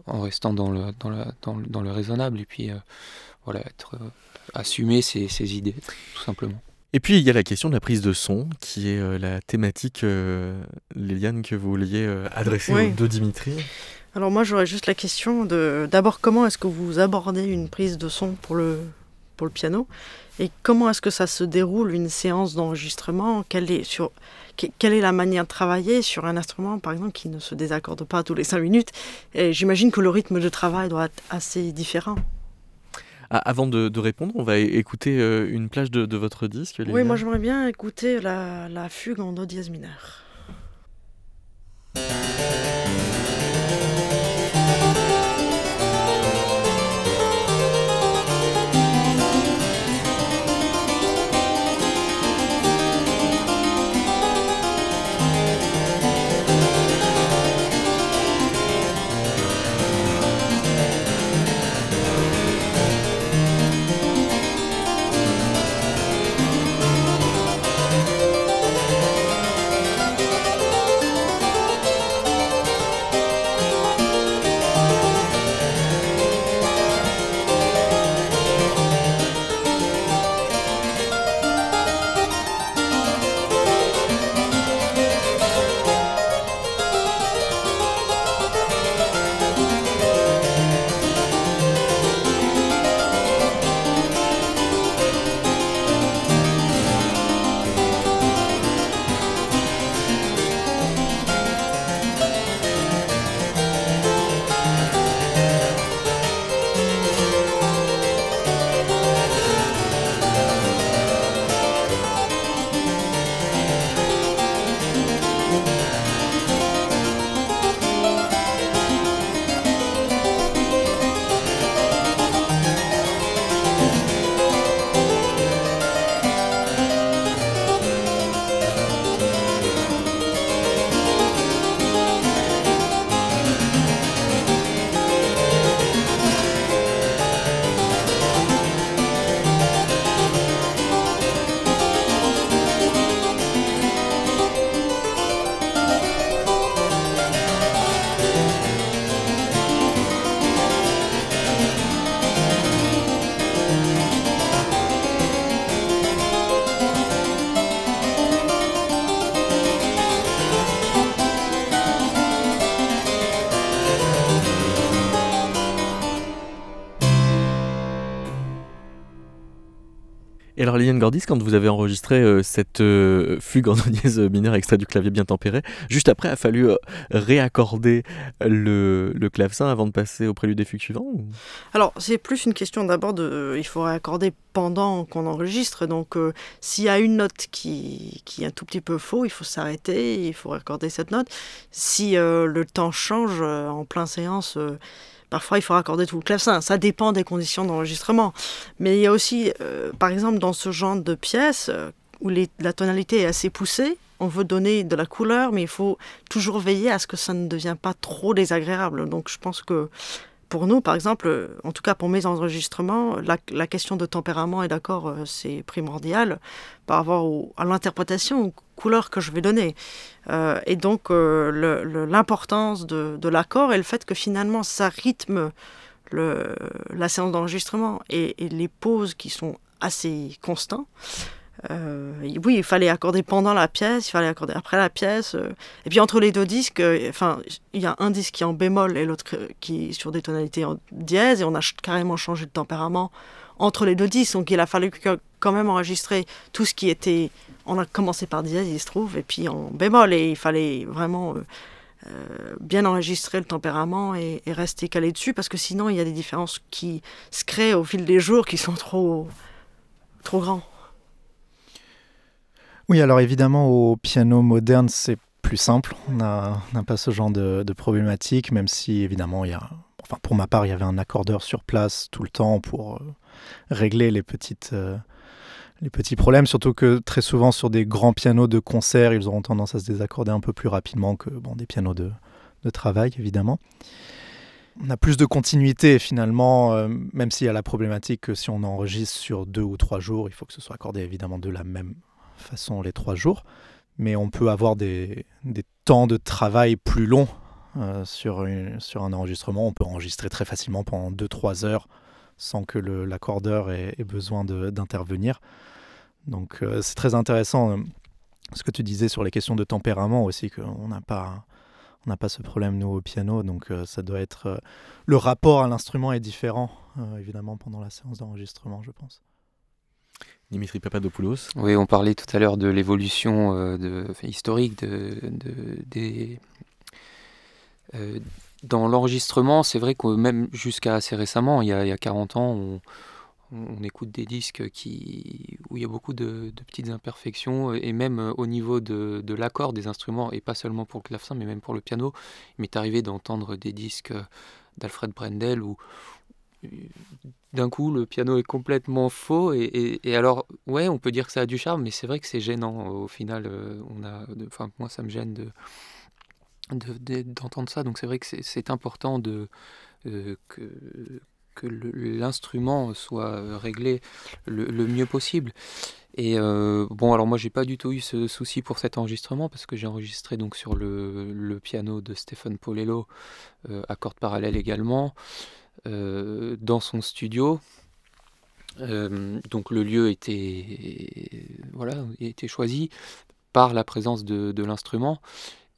en restant dans le, dans, la, dans, le raisonnable et puis voilà, être, assumer ses, ses, idées tout simplement. Et puis il y a la question de la prise de son qui est euh, la thématique, Liliane, que vous vouliez adresser oui. de Dimitri. Alors moi j'aurais juste la question de d'abord comment est-ce que vous abordez une prise de son pour le, pour le piano? Et comment est-ce que ça se déroule une séance d'enregistrement? Quelle est, sur, quelle est la manière de travailler sur un instrument, par exemple, qui ne se désaccorde pas tous les cinq minutes? Et j'imagine que le rythme de travail doit être assez différent. Ah, avant de, répondre, on va écouter euh, une plage de, de votre disque. Oui, moi j'aimerais bien écouter la, la fugue en do dièse mineur. Et alors, Liliane Gordis, quand vous avez enregistré euh, cette euh, fugue en do dièse mineur extrait du clavier bien tempéré, juste après, a fallu euh, réaccorder le, le, clavecin avant de passer au prélude des fugues suivants ou... Alors, c'est plus une question d'abord de. il faut réaccorder pendant qu'on enregistre. Donc, s'il y a une note qui, qui, est un tout petit peu faux, il faut s'arrêter, il faut raccorder cette note. Si le temps change en plein séance, Parfois, il faut raccorder tout le clavecin. Ça dépend des conditions d'enregistrement. Mais il y a aussi, euh, par exemple, dans ce genre de pièces euh, où la tonalité est assez poussée, on veut donner de la couleur, mais il faut toujours veiller à ce que ça ne devienne pas trop désagréable. Donc, je pense que pour nous, par exemple, en tout cas pour mes enregistrements, la, question de tempérament et d'accord, euh, c'est primordial par rapport à l'interprétation, aux couleurs que je vais donner. Euh, et donc, euh, l'importance de, l'accord et le fait que finalement, ça rythme la séance d'enregistrement et, et, les pauses qui sont assez constants. Euh, oui, il fallait accorder pendant la pièce, il fallait accorder après la pièce. Euh, et puis entre les deux disques, euh, il y a un disque qui est en bémol et l'autre qui est sur des tonalités en dièse, et on a carrément changé de tempérament entre les deux disques. Donc il a fallu que, quand même enregistrer tout ce qui était. On a commencé par dièse, il se trouve, et puis en bémol, et il fallait vraiment bien enregistrer le tempérament et, et, rester calé dessus, parce que sinon il y a des différences qui se créent au fil des jours qui sont trop, trop grands. Oui, alors évidemment, au piano moderne, c'est plus simple. On n'a pas ce genre de, problématique, même si évidemment, il y a, pour ma part, il y avait un accordeur sur place tout le temps pour euh, régler les petites. Euh, les petits problèmes, surtout que très souvent sur des grands pianos de concert, ils auront tendance à se désaccorder un peu plus rapidement que bon, des pianos de, de travail, évidemment. On a plus de continuité finalement, euh, même s'il y a la problématique que si on enregistre sur deux ou trois jours, il faut que ce soit accordé évidemment de la même façon les trois jours mais on peut avoir des, temps de travail plus longs euh, sur, sur un enregistrement. On peut enregistrer très facilement pendant 2-3 heures sans que l'accordeur ait, besoin d'intervenir. Donc euh, c'est très intéressant euh, ce que tu disais sur les questions de tempérament aussi, qu'on n'a pas, on n'a pas ce problème nous au piano, donc ça doit être... le rapport à l'instrument est différent, évidemment, pendant la séance d'enregistrement, je pense. Dimitri Papadopoulos. Oui, on parlait tout à l'heure de l'évolution euh, historique de, des, euh, dans l'enregistrement. C'est vrai que même jusqu'à assez récemment, il y, a, 40 ans, on, écoute des disques qui, où il y a beaucoup de, petites imperfections, et même euh, au niveau de, l'accord des instruments, et pas seulement pour le clavecin, mais même pour le piano. Il m'est arrivé d'entendre des disques d'Alfred Brendel ou d'un coup, le piano est complètement faux. Et, alors, ouais, on peut dire que ça a du charme, mais c'est vrai que c'est gênant. Au final, euh, on a, enfin, moi, ça me gêne de d'entendre ça. Donc, c'est vrai que c'est important euh, que l'instrument soit réglé le, mieux possible. Et euh, bon, alors moi j'ai pas du tout eu ce souci pour cet enregistrement parce que j'ai enregistré donc sur le, piano de Stéphane Polello à cordes parallèles également. Euh, dans son studio. Euh, donc le lieu était, voilà, choisi par la présence de, l'instrument.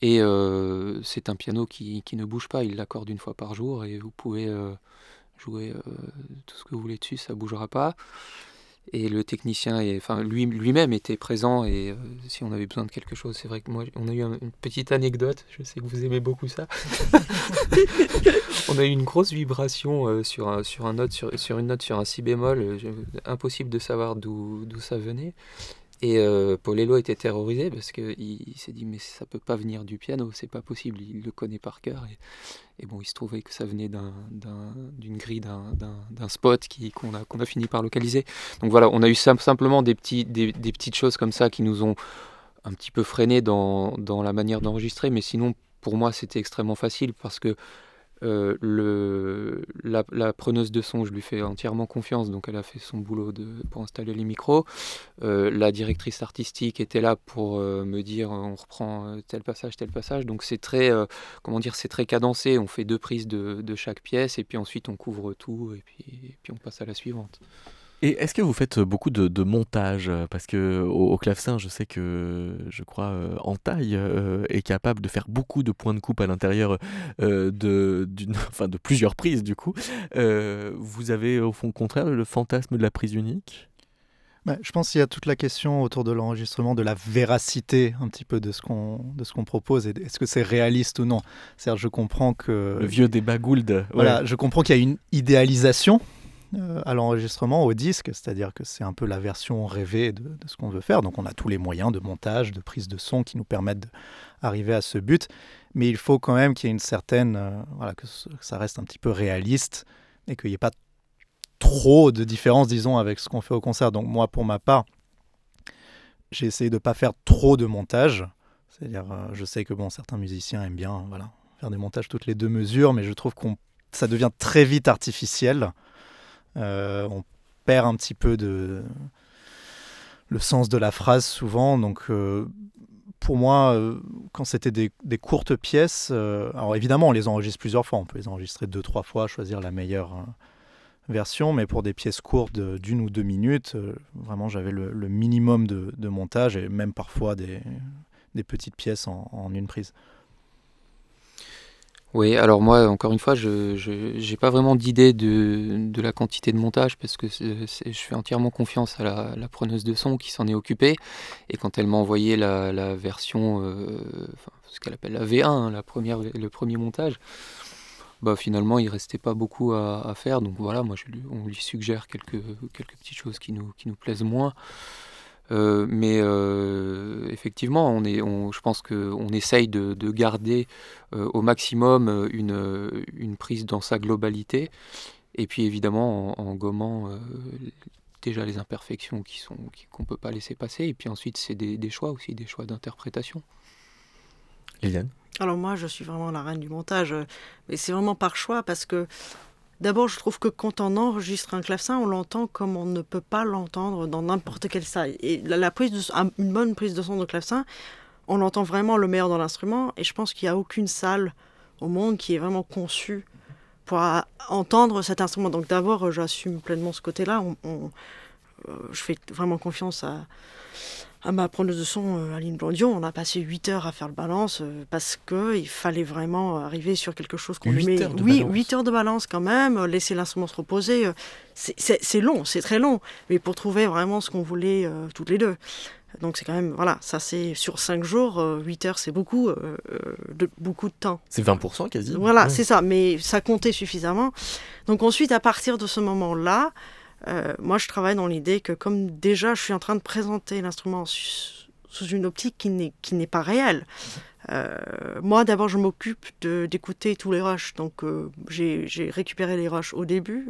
Et euh, c'est un piano qui, qui, ne bouge pas, il l'accorde une fois par jour et vous pouvez jouer tout ce que vous voulez dessus, ça ne bougera pas et le technicien, est, enfin lui, lui-même était présent et euh, si on avait besoin de quelque chose, c'est vrai que moi on a eu une petite anecdote, je sais que vous aimez beaucoup ça. on a eu une grosse vibration euh, sur, un, sur, un note, sur, sur, une note sur un si bémol, euh, impossible de savoir d'où, d'où ça venait. Et euh, Paulello était terrorisé parce qu'il il, s'est dit mais ça peut pas venir du piano, c'est pas possible, il le connaît par cœur. Et, bon, il se trouvait que ça venait d'une grille, d'un spot qu'on a, fini par localiser. Donc voilà, on a eu simplement des, petites choses comme ça qui nous ont un petit peu freiné dans la manière d'enregistrer, mais sinon pour moi c'était extrêmement facile parce que euh, la, preneuse de son, je lui fais entièrement confiance, donc elle a fait son boulot pour installer les micros. Euh, la directrice artistique était là pour euh, me dire on reprend tel passage, tel passage. Donc c'est très, comment dire, c'est très cadencé. On fait deux prises de, chaque pièce et puis ensuite on couvre tout et puis on passe à la suivante. Et est-ce que vous faites beaucoup de, montage? Parce que au, clavecin, je sais que, je crois, euh, en taille euh, est capable de faire beaucoup de points de coupe à l'intérieur euh, de, enfin, de plusieurs prises, du coup. vous avez, au fond, contraire, le fantasme de la prise unique? Bah, je pense qu'il y a toute la question autour de l'enregistrement, de la véracité un petit peu de ce qu'on qu'on propose. Est-ce que c'est réaliste ou non? Cest je comprends que le vieux débat Gould. Voilà, je comprends qu'il y a une idéalisation euh, à l'enregistrement, au disque, c'est-à-dire que c'est un peu la version rêvée de, ce qu'on veut faire. Donc on a tous les moyens de montage, de prise de son qui nous permettent d'arriver à ce but. Mais il faut quand même qu'il y ait une certaine, euh, voilà, que, ça reste un petit peu réaliste et qu'il n'y ait pas trop de différence, disons, avec ce qu'on fait au concert. Donc moi, pour ma part, j'ai essayé de ne pas faire trop de montage. C'est-à-dire, euh, je sais que bon, certains musiciens aiment bien, voilà, faire des montages toutes les deux mesures, mais je trouve qu'on ça devient très vite artificiel. Euh, on perd un petit peu de le sens de la phrase souvent. Donc, euh, pour moi, euh, quand c'était des, courtes pièces, alors évidemment, on les enregistre plusieurs fois. On peut les enregistrer deux, trois fois, choisir la meilleure version. Mais pour des pièces courtes d'une ou deux minutes, vraiment, j'avais le, minimum de, montage et même parfois des, petites pièces en une prise. Oui, alors moi, encore une fois, je n'ai pas vraiment d'idée de, de, la quantité de montage parce que je fais entièrement confiance à la, preneuse de son qui s'en est occupée. Et quand elle m'a envoyé la, version, euh, ce qu'elle appelle la V1, hein, la première, le premier montage, bah finalement, il restait pas beaucoup à, faire. Donc voilà, moi, je, on lui suggère quelques, quelques petites choses qui nous, qui nous plaisent moins. Euh, mais effectivement, on est, on, je pense qu'on essaye de, de garder au maximum une, une, prise dans sa globalité. Et puis évidemment, en, gommant déjà les imperfections qui sont qu'on ne peut pas laisser passer. Et puis ensuite, c'est des, des, choix aussi, des choix d'interprétation. Liliane? Alors moi, je suis vraiment la reine du montage, mais c'est vraiment par choix parce que D'abord, je trouve que quand on enregistre un clavecin, on l'entend comme on ne peut pas l'entendre dans n'importe quelle salle. Et la, prise de, une bonne prise de son de clavecin, on entend vraiment le meilleur dans l'instrument. Et je pense qu'il n'y a aucune salle au monde qui est vraiment conçue pour entendre cet instrument. Donc d'abord, j'assume pleinement ce côté-là. Euh, je fais vraiment confiance à, à ma preneuse de son, euh, Aline Blondion, on a passé 8 heures à faire le balance euh, parce qu'il fallait vraiment arriver sur quelque chose qu'on aimait. Oui, 8 heures de balance quand même, euh, laisser l'instrument se reposer. c'est long, c'est très long, mais pour trouver vraiment ce qu'on voulait toutes les deux. Donc c'est quand même, voilà, ça c'est sur 5 jours, 8 heures c'est beaucoup, de, beaucoup de temps. C'est 20% quasi. Voilà, c'est ça, mais ça comptait suffisamment. Donc ensuite, à partir de ce moment-là, euh, moi, je travaille dans l'idée que comme déjà je suis en train de présenter l'instrument sous une optique qui n'est pas réelle, euh, moi, d'abord, je m'occupe d'écouter tous les rushs. Donc, euh, j'ai récupéré les rushs au début.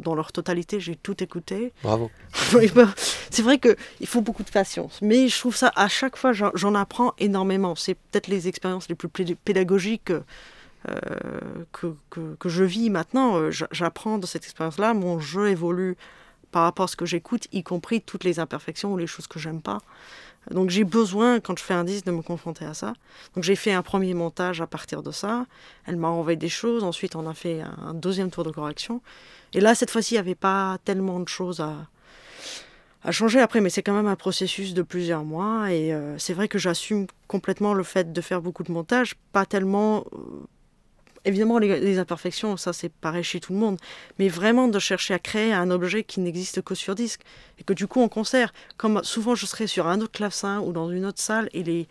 dans leur totalité, j'ai tout écouté. Bravo. Bah, c'est vrai qu'il faut beaucoup de patience. Mais je trouve ça, à chaque fois, j'en apprends énormément. C'est peut-être les expériences les plus pédagogiques euh, que, que, je vis maintenant. Euh, j'apprends de cette expérience-là, mon jeu évolue par rapport à ce que j'écoute, y compris toutes les imperfections ou les choses que j'aime pas. Donc j'ai besoin, quand je fais un disque, de me confronter à ça. Donc j'ai fait un premier montage à partir de ça. Elle m'a envoyé des choses. Ensuite, on a fait un deuxième tour de correction. Et là, cette fois-ci, il n'y avait pas tellement de choses à, à changer après, mais c'est quand même un processus de plusieurs mois. Et euh, c'est vrai que j'assume complètement le fait de faire beaucoup de montage, pas tellement Évidemment, les, imperfections, ça c'est pareil chez tout le monde, mais vraiment de chercher à créer un objet qui n'existe que sur disque. Et que du coup, en concert, comme souvent je serais sur un autre clavecin ou dans une autre salle, et les,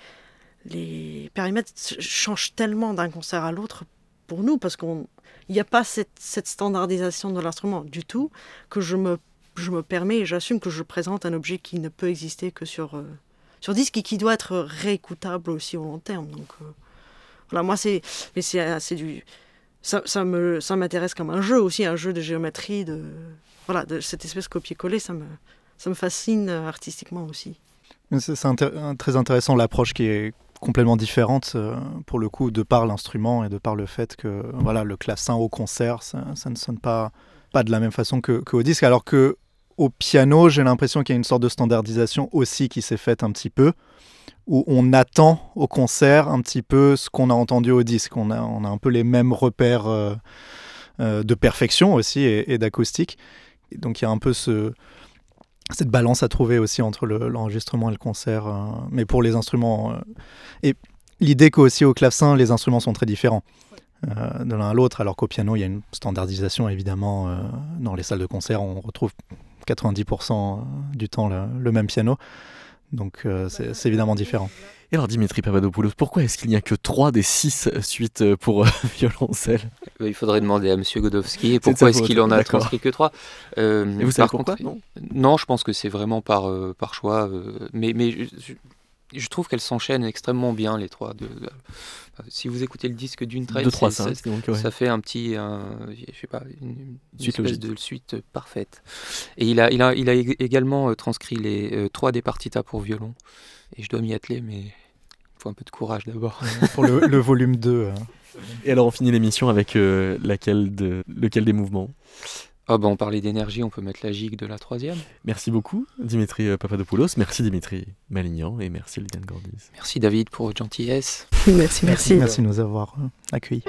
les périmètres changent tellement d'un concert à l'autre pour nous, parce qu'il n'y a pas cette, standardisation de l'instrument du tout, que je me, je me permets et j'assume que je présente un objet qui ne peut exister que sur, euh, sur disque et qui doit être réécoutable aussi au long terme. Euh, voilà, moi, c'est. Mais c'est euh, du. Ça, ça me ça m'intéresse comme un jeu aussi, un jeu de géométrie, de. Voilà, de cette espèce copier-coller, ça me, ça me fascine euh, artistiquement aussi. C'est très intéressant l'approche qui est complètement différente euh, pour le coup de par l'instrument et de par le fait que voilà le clavecin au concert ça, ça ne sonne pas pas de la même façon que, que disque alors que au piano j'ai l'impression qu'il y a une sorte de standardisation aussi qui s'est faite un petit peu où on attend au concert un petit peu ce qu'on a entendu au disque. On a, on a un peu les mêmes repères euh, euh, de perfection aussi et, d'acoustique. Donc il y a un peu ce, cette balance à trouver aussi entre l'enregistrement et le concert, euh, mais pour les instruments. et l'idée qu'aussi au clavecin, les instruments sont très différents. de l'un à l'autre, alors qu'au piano, il y a une standardisation évidemment. dans les salles de concert, on retrouve 90% du temps le même piano. Donc euh, c'est évidemment différent. Et alors Dimitri Papadopoulos, pourquoi est-ce qu'il n'y a que 3 des 6 suites euh, pour euh, violoncelle? Il faudrait demander à M. Godowski pourquoi est-ce qu'il en a transcrit que 3. Et vous savez pourquoi? non, je pense que c'est vraiment par, par choix. mais mais je trouve qu'elles s'enchaînent extrêmement bien, les trois. De, si vous écoutez le disque d'une traite, ça, fait un petit, je sais pas, une, espèce de suite parfaite. Et il a, il a, il a également euh, transcrit les euh, trois des partitas pour violon. Et je dois m'y atteler, mais il faut un peu de courage d'abord. pour le, volume 2. Hein. Et alors on finit l'émission avec euh, laquelle de, lequel des mouvements? Ah bah on parlait d'énergie, on peut mettre la gigue de la troisième. Merci beaucoup Dimitri euh, Papadopoulos, merci Dimitri Malignan et merci Liliane Gordis. Merci David pour votre gentillesse. merci, merci. Merci de nous avoir euh, accueillis.